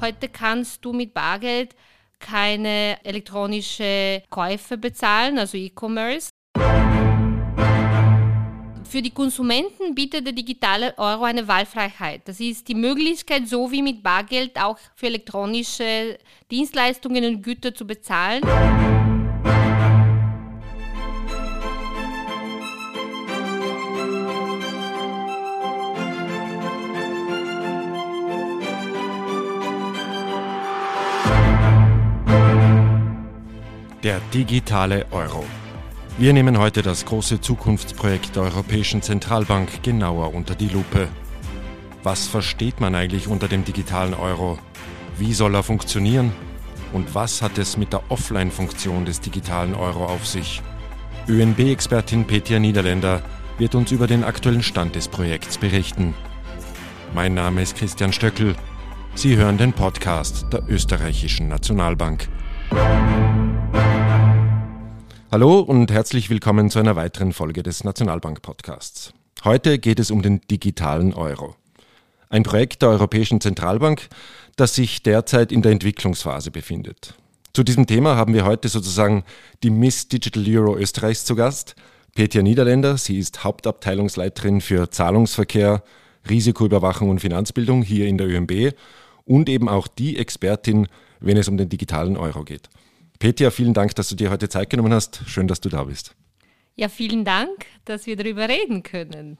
Heute kannst du mit Bargeld keine elektronische Käufe bezahlen, also E-Commerce. Für die Konsumenten bietet der digitale Euro eine Wahlfreiheit. Das ist die Möglichkeit, so wie mit Bargeld auch für elektronische Dienstleistungen und Güter zu bezahlen. Der digitale Euro. Wir nehmen heute das große Zukunftsprojekt der Europäischen Zentralbank genauer unter die Lupe. Was versteht man eigentlich unter dem digitalen Euro? Wie soll er funktionieren? Und was hat es mit der Offline-Funktion des digitalen Euro auf sich? ÖNB-Expertin Petja Niederländer wird uns über den aktuellen Stand des Projekts berichten. Mein Name ist Christian Stöckel. Sie hören den Podcast der Österreichischen Nationalbank. Hallo und herzlich willkommen zu einer weiteren Folge des Nationalbank Podcasts. Heute geht es um den digitalen Euro. Ein Projekt der Europäischen Zentralbank, das sich derzeit in der Entwicklungsphase befindet. Zu diesem Thema haben wir heute sozusagen die Miss Digital Euro Österreichs zu Gast, Petja Niederländer. Sie ist Hauptabteilungsleiterin für Zahlungsverkehr, Risikoüberwachung und Finanzbildung hier in der ÖMB und eben auch die Expertin, wenn es um den digitalen Euro geht. Petja, vielen Dank, dass du dir heute Zeit genommen hast. Schön, dass du da bist. Ja, vielen Dank, dass wir darüber reden können.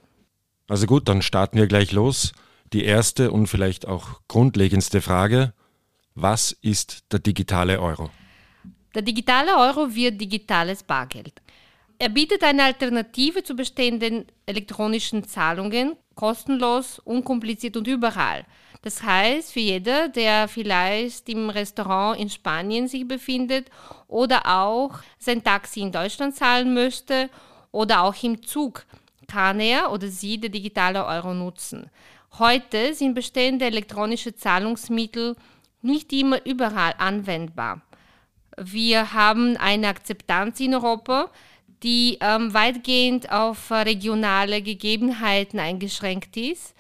Also gut, dann starten wir gleich los. Die erste und vielleicht auch grundlegendste Frage. Was ist der digitale Euro? Der digitale Euro wird digitales Bargeld. Er bietet eine Alternative zu bestehenden elektronischen Zahlungen, kostenlos, unkompliziert und überall. Das heißt, für jeder, der vielleicht im Restaurant in Spanien sich befindet oder auch sein Taxi in Deutschland zahlen möchte oder auch im Zug, kann er oder sie den digitale Euro nutzen. Heute sind bestehende elektronische Zahlungsmittel nicht immer überall anwendbar. Wir haben eine Akzeptanz in Europa, die ähm, weitgehend auf regionale Gegebenheiten eingeschränkt ist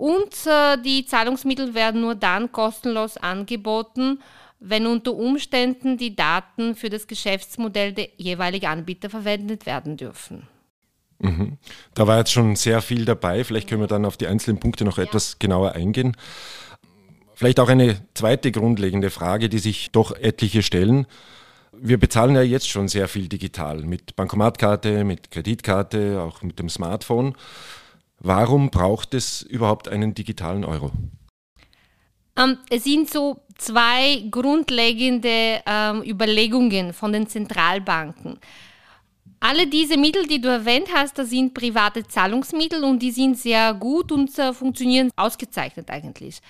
und äh, die Zahlungsmittel werden nur dann kostenlos angeboten, wenn unter Umständen die Daten für das Geschäftsmodell der jeweiligen Anbieter verwendet werden dürfen. Mhm. Da war jetzt schon sehr viel dabei. Vielleicht können wir dann auf die einzelnen Punkte noch ja. etwas genauer eingehen. Vielleicht auch eine zweite grundlegende Frage, die sich doch etliche stellen. Wir bezahlen ja jetzt schon sehr viel digital mit Bankomatkarte, mit Kreditkarte, auch mit dem Smartphone. Warum braucht es überhaupt einen digitalen Euro? Ähm, es sind so zwei grundlegende ähm, Überlegungen von den Zentralbanken. Alle diese Mittel, die du erwähnt hast, das sind private Zahlungsmittel und die sind sehr gut und äh, funktionieren ausgezeichnet eigentlich.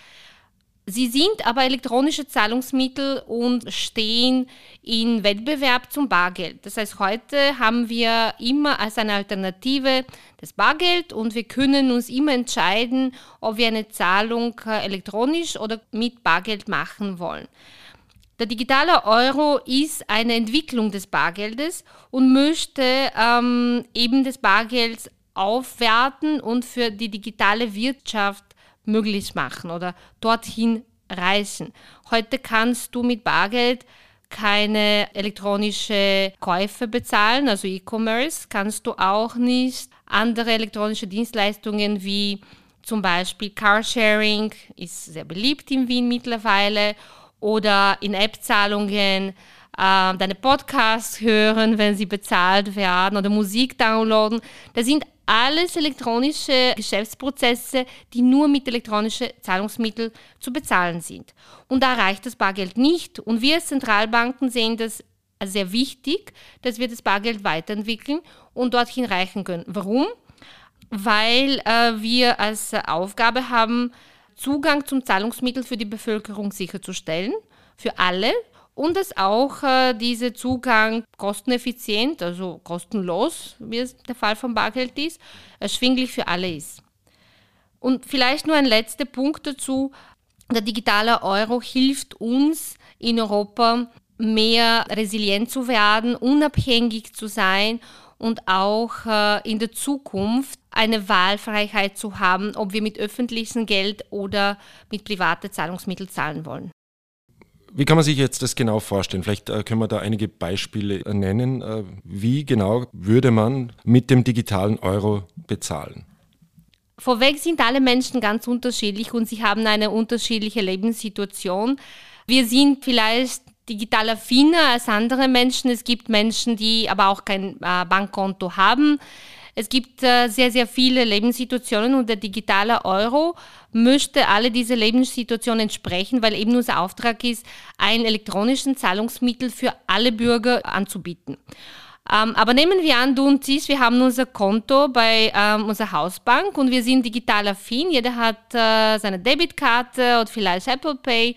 Sie sind aber elektronische Zahlungsmittel und stehen in Wettbewerb zum Bargeld. Das heißt, heute haben wir immer als eine Alternative das Bargeld und wir können uns immer entscheiden, ob wir eine Zahlung äh, elektronisch oder mit Bargeld machen wollen. Der digitale Euro ist eine Entwicklung des Bargeldes und möchte ähm, eben das Bargeld aufwerten und für die digitale Wirtschaft möglich machen oder dorthin reichen. Heute kannst du mit Bargeld keine elektronische Käufe bezahlen, also E-Commerce, kannst du auch nicht andere elektronische Dienstleistungen wie zum Beispiel Carsharing, ist sehr beliebt in Wien mittlerweile, oder in App-Zahlungen äh, deine Podcasts hören, wenn sie bezahlt werden, oder Musik downloaden. Das sind alles elektronische Geschäftsprozesse, die nur mit elektronischen Zahlungsmitteln zu bezahlen sind. Und da reicht das Bargeld nicht. Und wir als Zentralbanken sehen das sehr wichtig, dass wir das Bargeld weiterentwickeln und dorthin reichen können. Warum? Weil äh, wir als Aufgabe haben, Zugang zum Zahlungsmittel für die Bevölkerung sicherzustellen, für alle, und dass auch äh, dieser Zugang kosteneffizient, also kostenlos, wie es der Fall von Bargeld ist, erschwinglich für alle ist. Und vielleicht nur ein letzter Punkt dazu. Der digitale Euro hilft uns in Europa mehr resilient zu werden, unabhängig zu sein und auch äh, in der Zukunft eine Wahlfreiheit zu haben, ob wir mit öffentlichem Geld oder mit privaten Zahlungsmitteln zahlen wollen. Wie kann man sich jetzt das genau vorstellen? Vielleicht äh, können wir da einige Beispiele äh, nennen. Äh, wie genau würde man mit dem digitalen Euro bezahlen? Vorweg sind alle Menschen ganz unterschiedlich und sie haben eine unterschiedliche Lebenssituation. Wir sind vielleicht digital affiner als andere Menschen. Es gibt Menschen, die aber auch kein Bankkonto haben. Es gibt äh, sehr, sehr viele Lebenssituationen und der digitale Euro möchte alle diese Lebenssituationen entsprechen, weil eben unser Auftrag ist, ein elektronischen Zahlungsmittel für alle Bürger anzubieten. Ähm, aber nehmen wir an, du und ich, wir haben unser Konto bei ähm, unserer Hausbank und wir sind digital affin. Jeder hat äh, seine Debitkarte oder vielleicht Apple Pay.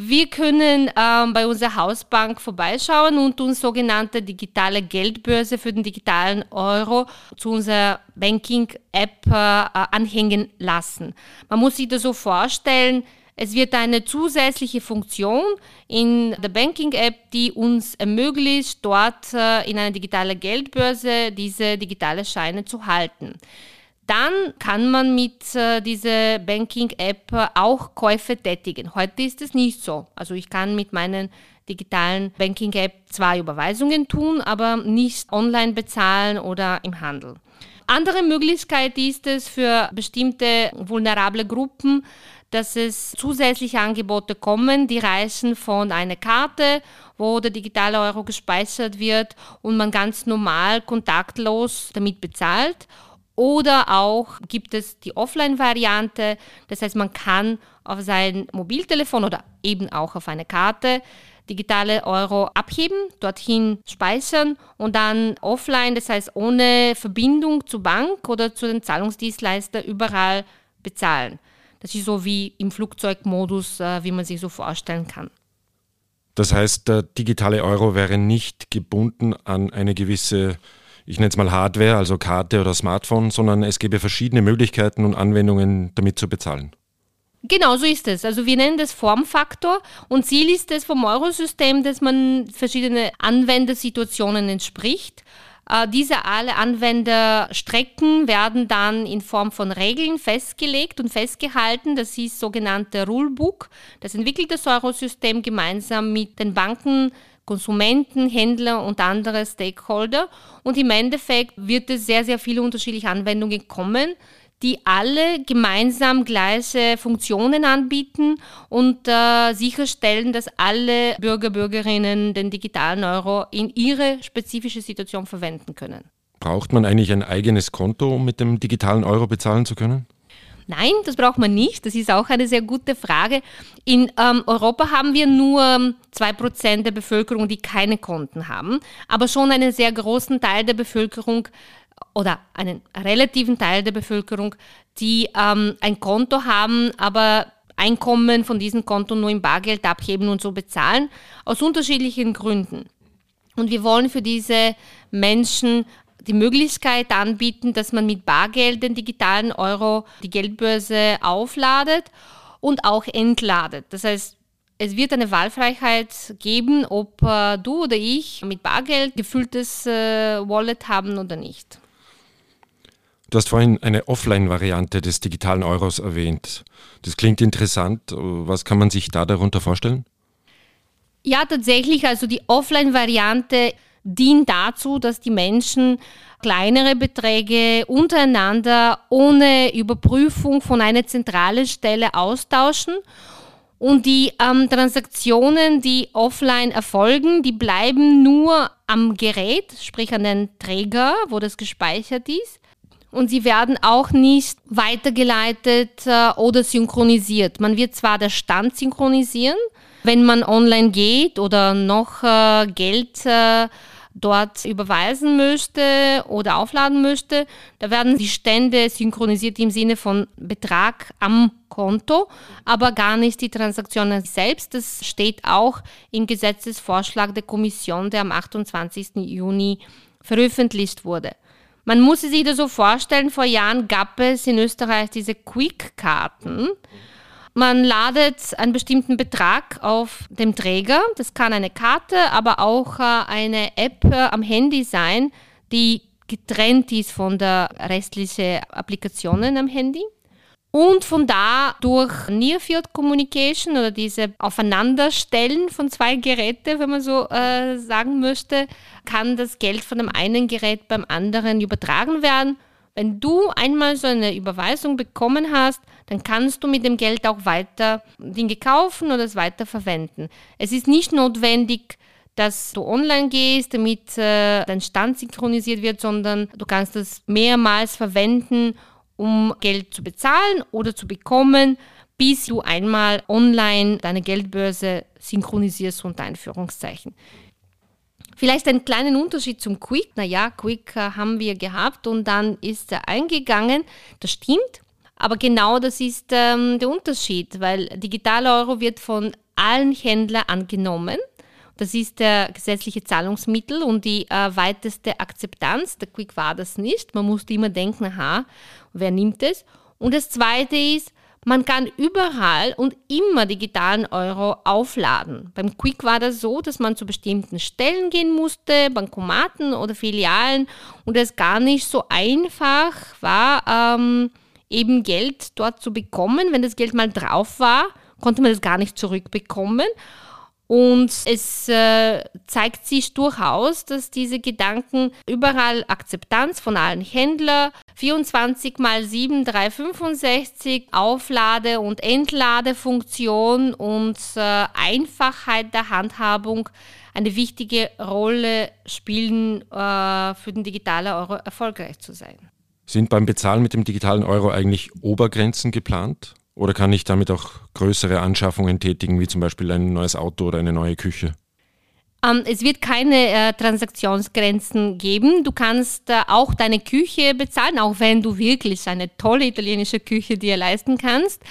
Wir können ähm, bei unserer Hausbank vorbeischauen und uns sogenannte digitale Geldbörse für den digitalen Euro zu unserer Banking-App äh, anhängen lassen. Man muss sich das so vorstellen, es wird eine zusätzliche Funktion in der Banking-App, die uns ermöglicht, dort äh, in einer digitalen Geldbörse diese digitale Scheine zu halten dann kann man mit äh, dieser Banking-App auch Käufe tätigen. Heute ist es nicht so. Also ich kann mit meinen digitalen Banking-App zwar Überweisungen tun, aber nicht online bezahlen oder im Handel. Andere Möglichkeit ist es für bestimmte vulnerable Gruppen, dass es zusätzliche Angebote kommen, die reichen von einer Karte, wo der digitale Euro gespeichert wird und man ganz normal kontaktlos damit bezahlt oder auch gibt es die Offline-Variante, das heißt, man kann auf sein Mobiltelefon oder eben auch auf eine Karte digitale Euro abheben, dorthin speichern und dann offline, das heißt ohne Verbindung zur Bank oder zu den Zahlungsdienstleister überall bezahlen. Das ist so wie im Flugzeugmodus, äh, wie man sich so vorstellen kann. Das heißt, der digitale Euro wäre nicht gebunden an eine gewisse ich nenne es mal Hardware, also Karte oder Smartphone, sondern es gäbe verschiedene Möglichkeiten und Anwendungen, damit zu bezahlen. Genau so ist es. Also wir nennen das Formfaktor und Ziel ist es vom Eurosystem, dass man verschiedene Anwendersituationen entspricht. Äh, diese alle Anwenderstrecken werden dann in Form von Regeln festgelegt und festgehalten. Das ist sogenannte Rulebook. Das entwickelt das Eurosystem gemeinsam mit den Banken, Konsumenten, Händler und andere Stakeholder. Und im Endeffekt wird es sehr, sehr viele unterschiedliche Anwendungen kommen, die alle gemeinsam gleiche Funktionen anbieten und äh, sicherstellen, dass alle Bürger, Bürgerinnen den digitalen Euro in ihre spezifische Situation verwenden können. Braucht man eigentlich ein eigenes Konto, um mit dem digitalen Euro bezahlen zu können? Nein, das braucht man nicht. Das ist auch eine sehr gute Frage. In ähm, Europa haben wir nur 2% ähm, der Bevölkerung, die keine Konten haben, aber schon einen sehr großen Teil der Bevölkerung oder einen relativen Teil der Bevölkerung, die ähm, ein Konto haben, aber Einkommen von diesem Konto nur im Bargeld abheben und so bezahlen, aus unterschiedlichen Gründen. Und wir wollen für diese Menschen die Möglichkeit anbieten, dass man mit Bargeld den digitalen Euro die Geldbörse aufladet und auch entladet. Das heißt, es wird eine Wahlfreiheit geben, ob äh, du oder ich mit Bargeld gefülltes äh, Wallet haben oder nicht. Du hast vorhin eine Offline-Variante des digitalen Euros erwähnt. Das klingt interessant. Was kann man sich da darunter vorstellen? Ja, tatsächlich. Also die Offline-Variante dient dazu, dass die Menschen kleinere Beträge untereinander ohne Überprüfung von einer zentralen Stelle austauschen. Und die ähm, Transaktionen, die offline erfolgen, die bleiben nur am Gerät, sprich an den Träger, wo das gespeichert ist. Und sie werden auch nicht weitergeleitet äh, oder synchronisiert. Man wird zwar der Stand synchronisieren, wenn man online geht oder noch äh, Geld äh, dort überweisen möchte oder aufladen möchte. Da werden die Stände synchronisiert im Sinne von Betrag am Konto, aber gar nicht die Transaktionen selbst. Das steht auch im Gesetzesvorschlag der Kommission, der am 28. Juni veröffentlicht wurde. Man muss sich das so vorstellen, vor Jahren gab es in Österreich diese Quick-Karten. Man ladet einen bestimmten Betrag auf dem Träger. Das kann eine Karte, aber auch äh, eine App äh, am Handy sein, die getrennt ist von der restlichen Applikationen am Handy. Und von da durch Near Field Communication oder diese Aufeinanderstellen von zwei Geräten, wenn man so äh, sagen möchte, kann das Geld von dem einen Gerät beim anderen übertragen werden. Wenn du einmal so eine Überweisung bekommen hast, dann kannst du mit dem Geld auch weiter Dinge kaufen oder es weiter verwenden. Es ist nicht notwendig, dass du online gehst, damit äh, dein Stand synchronisiert wird, sondern du kannst es mehrmals verwenden um Geld zu bezahlen oder zu bekommen, bis du einmal online deine Geldbörse synchronisierst unter Einführungszeichen. Vielleicht einen kleinen Unterschied zum Quick. Naja, Quick äh, haben wir gehabt und dann ist er eingegangen. Das stimmt. Aber genau das ist ähm, der Unterschied, weil digitaler Euro wird von allen Händlern angenommen. Das ist der gesetzliche Zahlungsmittel und die äh, weiteste Akzeptanz. Der Quick war das nicht. Man musste immer denken, aha, wer nimmt es? Und das Zweite ist, man kann überall und immer digitalen Euro aufladen. Beim Quick war das so, dass man zu bestimmten Stellen gehen musste, Bankomaten oder Filialen und es gar nicht so einfach war, ähm, eben Geld dort zu bekommen. Wenn das Geld mal drauf war, konnte man das gar nicht zurückbekommen. Und es äh, zeigt sich durchaus, dass diese Gedanken überall Akzeptanz von allen Händlern, 24 mal 7, 365, Auflade- und Entladefunktion und äh, Einfachheit der Handhabung eine wichtige Rolle spielen, äh, für den digitalen Euro erfolgreich zu sein. Sind beim Bezahlen mit dem digitalen Euro eigentlich Obergrenzen geplant? Oder kann ich damit auch größere Anschaffungen tätigen, wie zum Beispiel ein neues Auto oder eine neue Küche? Ähm, es wird keine äh, Transaktionsgrenzen geben. Du kannst äh, auch deine Küche bezahlen, auch wenn du wirklich eine tolle italienische Küche dir leisten kannst.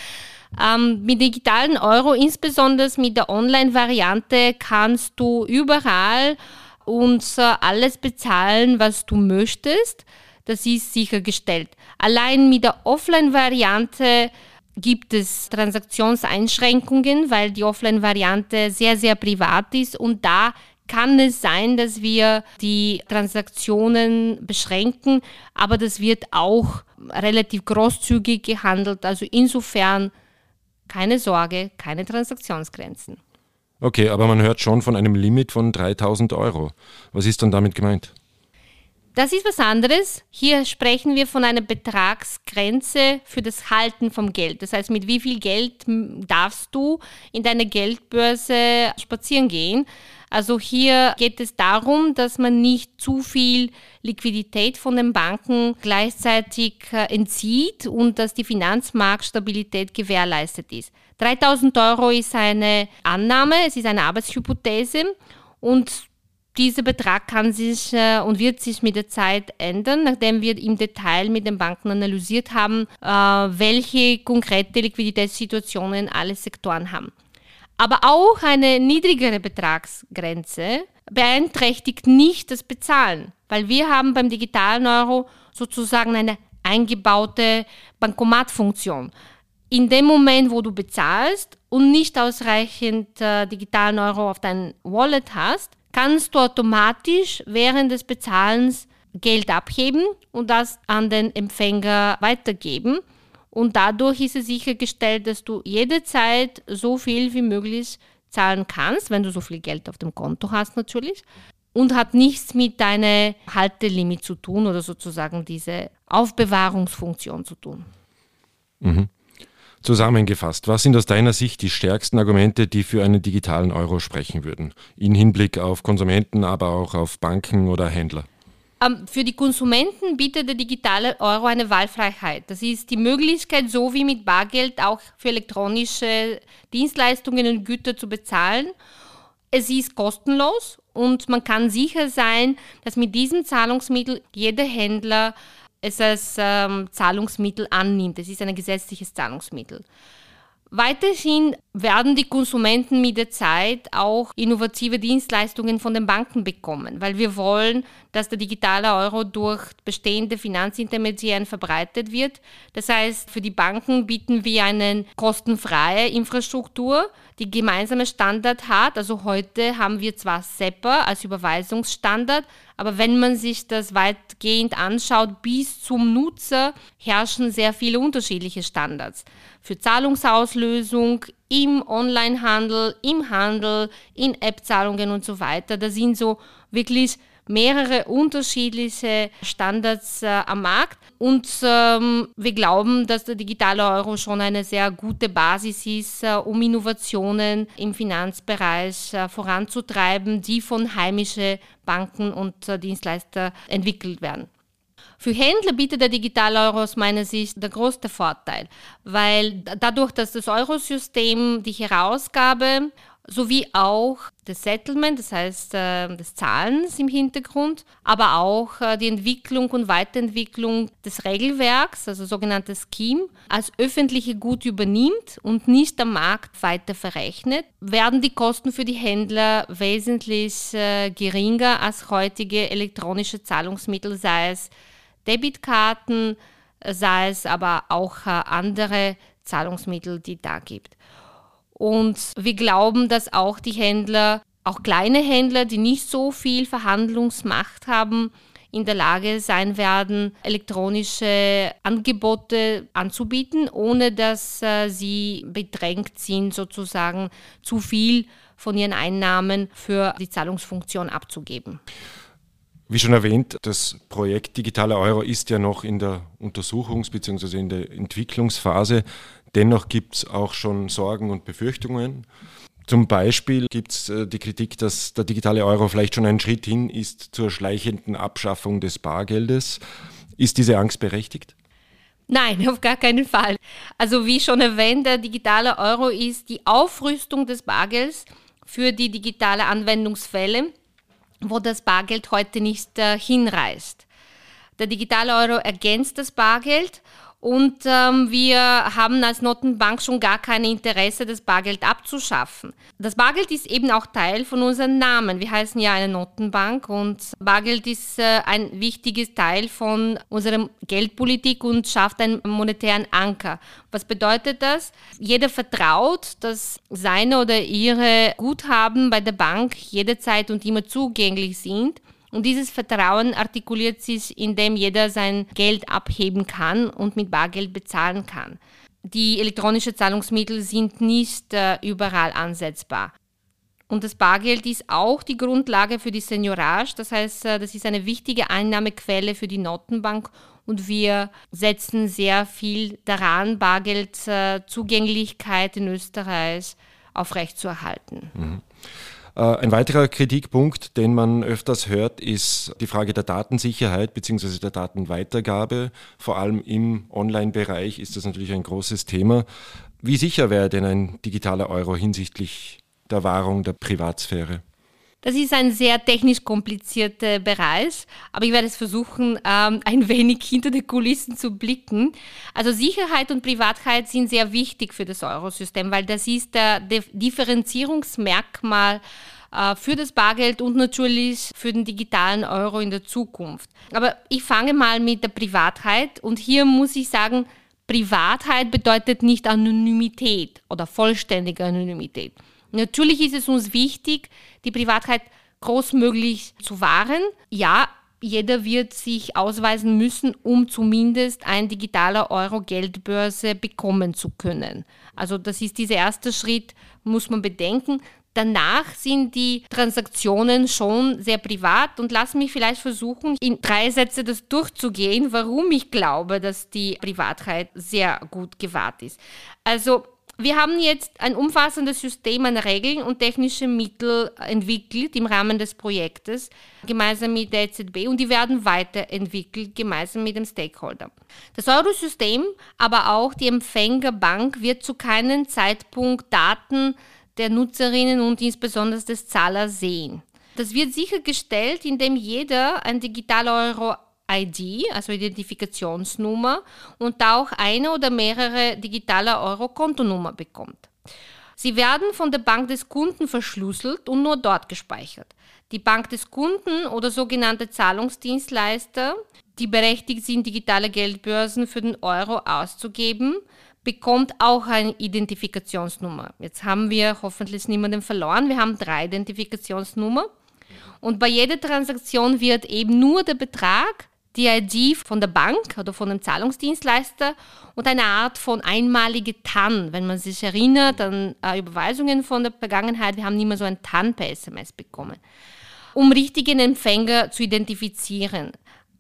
Ähm, mit digitalen Euro, insbesondere mit der Online-Variante, kannst du überall und äh, alles bezahlen, was du möchtest. Das ist sichergestellt. Allein mit der Offline-Variante gibt es Transaktionseinschränkungen, weil die Offline-Variante sehr, sehr privat ist und da kann es sein, dass wir die Transaktionen beschränken, aber das wird auch relativ großzügig gehandelt. Also insofern keine Sorge, keine Transaktionsgrenzen. Okay, aber man hört schon von einem Limit von 3000 Euro. Was ist dann damit gemeint? Das ist was anderes. Hier sprechen wir von einer Betragsgrenze für das Halten vom Geld. Das heißt, mit wie viel Geld darfst du in deine Geldbörse spazieren gehen? Also hier geht es darum, dass man nicht zu viel Liquidität von den Banken gleichzeitig äh, entzieht und dass die Finanzmarktstabilität gewährleistet ist. 3000 Euro ist eine Annahme, es ist eine Arbeitshypothese und dieser Betrag kann sich äh, und wird sich mit der Zeit ändern, nachdem wir im Detail mit den Banken analysiert haben, äh, welche konkrete Liquiditätssituationen alle Sektoren haben. Aber auch eine niedrigere Betragsgrenze beeinträchtigt nicht das Bezahlen, weil wir haben beim digitalen Euro sozusagen eine eingebaute Bankomatfunktion. In dem Moment, wo du bezahlst und nicht ausreichend äh, digitalen Euro auf dein Wallet hast, kannst du automatisch während des Bezahlens Geld abheben und das an den Empfänger weitergeben. Und dadurch ist es sichergestellt, dass du jederzeit so viel wie möglich zahlen kannst, wenn du so viel Geld auf dem Konto hast natürlich. Und hat nichts mit deiner Haltelimit zu tun oder sozusagen diese Aufbewahrungsfunktion zu tun. Mhm. Zusammengefasst, was sind aus deiner Sicht die stärksten Argumente, die für einen digitalen Euro sprechen würden? In Hinblick auf Konsumenten, aber auch auf Banken oder Händler? Ähm, für die Konsumenten bietet der digitale Euro eine Wahlfreiheit. Das ist die Möglichkeit, so wie mit Bargeld auch für elektronische Dienstleistungen und Güter zu bezahlen. Es ist kostenlos und man kann sicher sein, dass mit diesem Zahlungsmittel jeder Händler es als ähm, Zahlungsmittel annimmt. Es ist ein gesetzliches Zahlungsmittel. Weiterhin werden die Konsumenten mit der Zeit auch innovative Dienstleistungen von den Banken bekommen, weil wir wollen, dass der digitale Euro durch bestehende Finanzintermediären verbreitet wird. Das heißt, für die Banken bieten wir eine kostenfreie Infrastruktur, die gemeinsame Standard hat. Also heute haben wir zwar SEPA als Überweisungsstandard, aber wenn man sich das weitgehend anschaut, bis zum Nutzer herrschen sehr viele unterschiedliche Standards. Für Zahlungsauslösung, im Onlinehandel, im Handel, in App-Zahlungen und so weiter. Da sind so wirklich mehrere unterschiedliche Standards äh, am Markt und ähm, wir glauben, dass der digitale Euro schon eine sehr gute Basis ist, äh, um Innovationen im Finanzbereich äh, voranzutreiben, die von heimischen Banken und äh, Dienstleister entwickelt werden. Für Händler bietet der digitale Euro aus meiner Sicht der größte Vorteil, weil dadurch, dass das Eurosystem die Herausgabe sowie auch das Settlement, das heißt äh, des Zahlens im Hintergrund, aber auch äh, die Entwicklung und Weiterentwicklung des Regelwerks, also sogenanntes Scheme, als öffentliche Gut übernimmt und nicht am Markt weiter verrechnet, werden die Kosten für die Händler wesentlich äh, geringer als heutige elektronische Zahlungsmittel, sei es Debitkarten, sei es aber auch andere Zahlungsmittel, die da gibt. Und wir glauben, dass auch die Händler, auch kleine Händler, die nicht so viel Verhandlungsmacht haben, in der Lage sein werden, elektronische Angebote anzubieten, ohne dass äh, sie bedrängt sind, sozusagen zu viel von ihren Einnahmen für die Zahlungsfunktion abzugeben. Wie schon erwähnt, das Projekt Digitaler Euro ist ja noch in der Untersuchungs- bzw. in der Entwicklungsphase. Dennoch gibt es auch schon Sorgen und Befürchtungen. Zum Beispiel gibt es äh, die Kritik, dass der digitale Euro vielleicht schon ein Schritt hin ist zur schleichenden Abschaffung des Bargeldes. Ist diese Angst berechtigt? Nein, auf gar keinen Fall. Also wie schon erwähnt, der digitale Euro ist die Aufrüstung des Bargelds für die digitale Anwendungsfälle, wo das Bargeld heute nicht äh, hinreißt. Der digitale Euro ergänzt das Bargeld und ähm, wir haben als Notenbank schon gar kein Interesse, das Bargeld abzuschaffen. Das Bargeld ist eben auch Teil von unserem Namen. Wir heißen ja eine Notenbank und Bargeld ist äh, ein wichtiges Teil von unserer Geldpolitik und schafft einen monetären Anker. Was bedeutet das? Jeder vertraut, dass seine oder ihre Guthaben bei der Bank jederzeit und immer zugänglich sind und dieses Vertrauen artikuliert sich, indem jeder sein Geld abheben kann und mit Bargeld bezahlen kann. Die elektronischen Zahlungsmittel sind nicht äh, überall ansetzbar. Und das Bargeld ist auch die Grundlage für die Seniorage. Das heißt, äh, das ist eine wichtige Einnahmequelle für die Notenbank und wir setzen sehr viel daran, Bargeldzugänglichkeit in Österreich aufrechtzuerhalten. Mhm. Äh, ein weiterer Kritikpunkt, den man öfters hört, ist die Frage der Datensicherheit bzw. der Datenweitergabe. Vor allem im Online-Bereich ist das natürlich ein großes Thema. Wie sicher wäre denn ein digitaler Euro hinsichtlich der Wahrung der Privatsphäre? Das ist ein sehr technisch komplizierter Bereich, aber ich werde es versuchen, ähm, ein wenig hinter die Kulissen zu blicken. Also Sicherheit und Privatheit sind sehr wichtig für das Eurosystem, weil das ist der Differenzierungsmerkmal äh, für das Bargeld und natürlich für den digitalen Euro in der Zukunft. Aber ich fange mal mit der Privatheit und hier muss ich sagen, Privatheit bedeutet nicht Anonymität oder vollständige Anonymität. Natürlich ist es uns wichtig, die Privatheit großmöglich zu wahren. Ja, jeder wird sich ausweisen müssen, um zumindest ein digitaler Euro-Geldbörse bekommen zu können. Also das ist dieser erste Schritt, muss man bedenken. Danach sind die Transaktionen schon sehr privat und lass mich vielleicht versuchen, in drei Sätze das durchzugehen, warum ich glaube, dass die Privatheit sehr gut gewahrt ist. Also wir haben jetzt ein umfassendes System an Regeln und technische Mittel entwickelt im Rahmen des Projektes, gemeinsam mit der EZB und die werden weiterentwickelt, gemeinsam mit dem Stakeholder. Das Eurosystem, aber auch die Empfängerbank wird zu keinem Zeitpunkt Daten der Nutzerinnen und insbesondere des Zahlers sehen. Das wird sichergestellt, indem jeder ein digitaler Euro ID, also Identifikationsnummer, und auch eine oder mehrere digitale Euro-Kontonummer bekommt. Sie werden von der Bank des Kunden verschlüsselt und nur dort gespeichert. Die Bank des Kunden oder sogenannte Zahlungsdienstleister, die berechtigt sind, digitale Geldbörsen für den Euro auszugeben, bekommt auch eine Identifikationsnummer. Jetzt haben wir hoffentlich niemanden verloren. Wir haben drei Identifikationsnummern. Und bei jeder Transaktion wird eben nur der Betrag, die ID von der Bank oder von dem Zahlungsdienstleister und eine Art von einmalige TAN. Wenn man sich erinnert an äh, Überweisungen von der Vergangenheit, wir haben mehr so ein TAN per SMS bekommen um richtigen Empfänger zu identifizieren.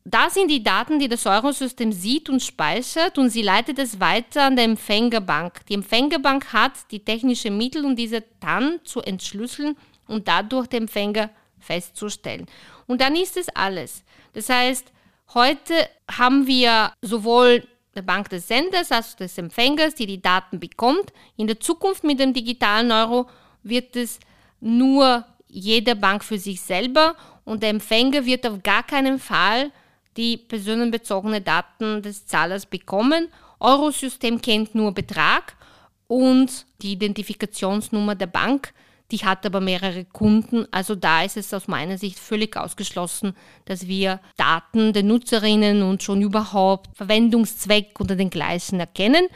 Da sind die Daten, die das Eurosystem sieht und speichert und sie leitet es weiter an die Empfängerbank. Die Empfängerbank hat die technischen Mittel, um diese dann zu entschlüsseln und dadurch den Empfänger festzustellen. Und dann ist es alles. Das heißt, heute haben wir sowohl der Bank des Senders als auch des Empfängers, die die Daten bekommt. In der Zukunft mit dem digitalen Euro wird es nur jede Bank für sich selber und der Empfänger wird auf gar keinen Fall die personenbezogenen Daten des Zahlers bekommen. Eurosystem kennt nur Betrag und die Identifikationsnummer der Bank, die hat aber mehrere Kunden. Also da ist es aus meiner Sicht völlig ausgeschlossen, dass wir Daten der Nutzerinnen und schon überhaupt Verwendungszweck unter den gleichen erkennen.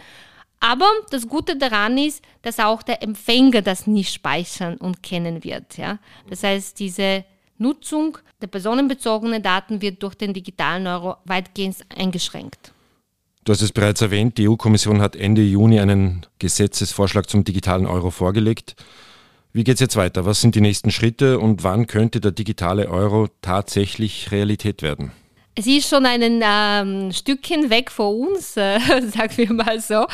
Aber das Gute daran ist, dass auch der Empfänger das nicht speichern und kennen wird. Ja? Das heißt, diese Nutzung der personenbezogenen Daten wird durch den digitalen Euro weitgehend eingeschränkt. Du hast es bereits erwähnt, die EU-Kommission hat Ende Juni einen Gesetzesvorschlag zum digitalen Euro vorgelegt. Wie geht es jetzt weiter? Was sind die nächsten Schritte und wann könnte der digitale Euro tatsächlich Realität werden? Es ist schon ein ähm, Stückchen weg von uns, äh, sagen wir mal so.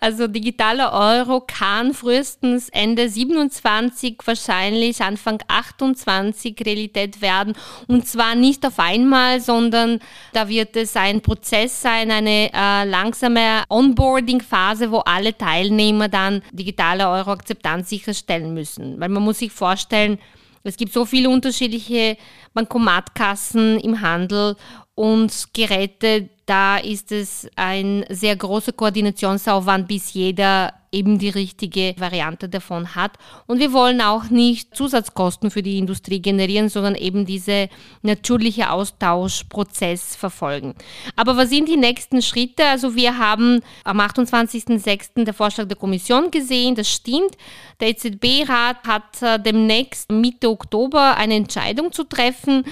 Also digitaler Euro kann frühestens Ende 27, wahrscheinlich Anfang 28 Realität werden. Und zwar nicht auf einmal, sondern da wird es ein Prozess sein, eine äh, langsame Onboarding-Phase, wo alle Teilnehmer dann digitale Euro-Akzeptanz sicherstellen müssen. Weil man muss sich vorstellen, es gibt so viele unterschiedliche Bankomatkassen im Handel und Geräte, da ist es ein sehr großer Koordinationsaufwand, bis jeder eben die richtige Variante davon hat. Und wir wollen auch nicht Zusatzkosten für die Industrie generieren, sondern eben diese natürliche Austauschprozess verfolgen. Aber was sind die nächsten Schritte? Also wir haben am 28.06. der Vorschlag der Kommission gesehen, das stimmt. Der EZB-Rat hat äh, demnächst Mitte Oktober eine Entscheidung zu treffen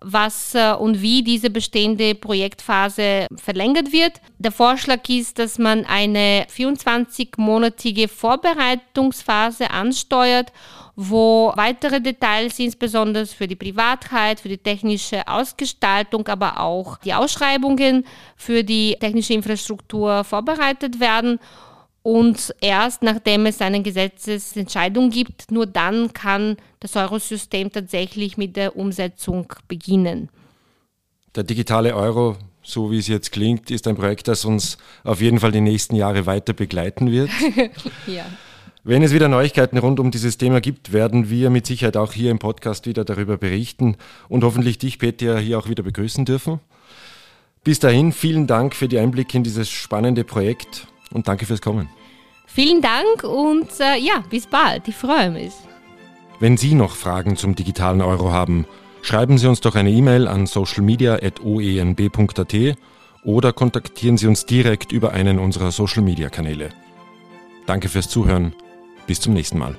was äh, und wie diese bestehende Projektphase verlängert wird. Der Vorschlag ist, dass man eine 24-monatige Vorbereitungsphase ansteuert, wo weitere Details, insbesondere für die Privatheit, für die technische Ausgestaltung, aber auch die Ausschreibungen für die technische Infrastruktur vorbereitet werden und erst nachdem es eine Gesetzesentscheidung gibt, nur dann kann das Eurosystem tatsächlich mit der Umsetzung beginnen. Der digitale Euro, so wie es jetzt klingt, ist ein Projekt, das uns auf jeden Fall die nächsten Jahre weiter begleiten wird. ja. Wenn es wieder Neuigkeiten rund um dieses Thema gibt, werden wir mit Sicherheit auch hier im Podcast wieder darüber berichten und hoffentlich dich, Peter, hier auch wieder begrüßen dürfen. Bis dahin, vielen Dank für die Einblicke in dieses spannende Projekt und danke fürs Kommen. Vielen Dank und äh, ja, bis bald. Ich freue mich. Wenn Sie noch Fragen zum digitalen Euro haben, schreiben Sie uns doch eine E-Mail an socialmedia.oenb.at oder kontaktieren Sie uns direkt über einen unserer Social-Media-Kanäle. Danke fürs Zuhören. Bis zum nächsten Mal.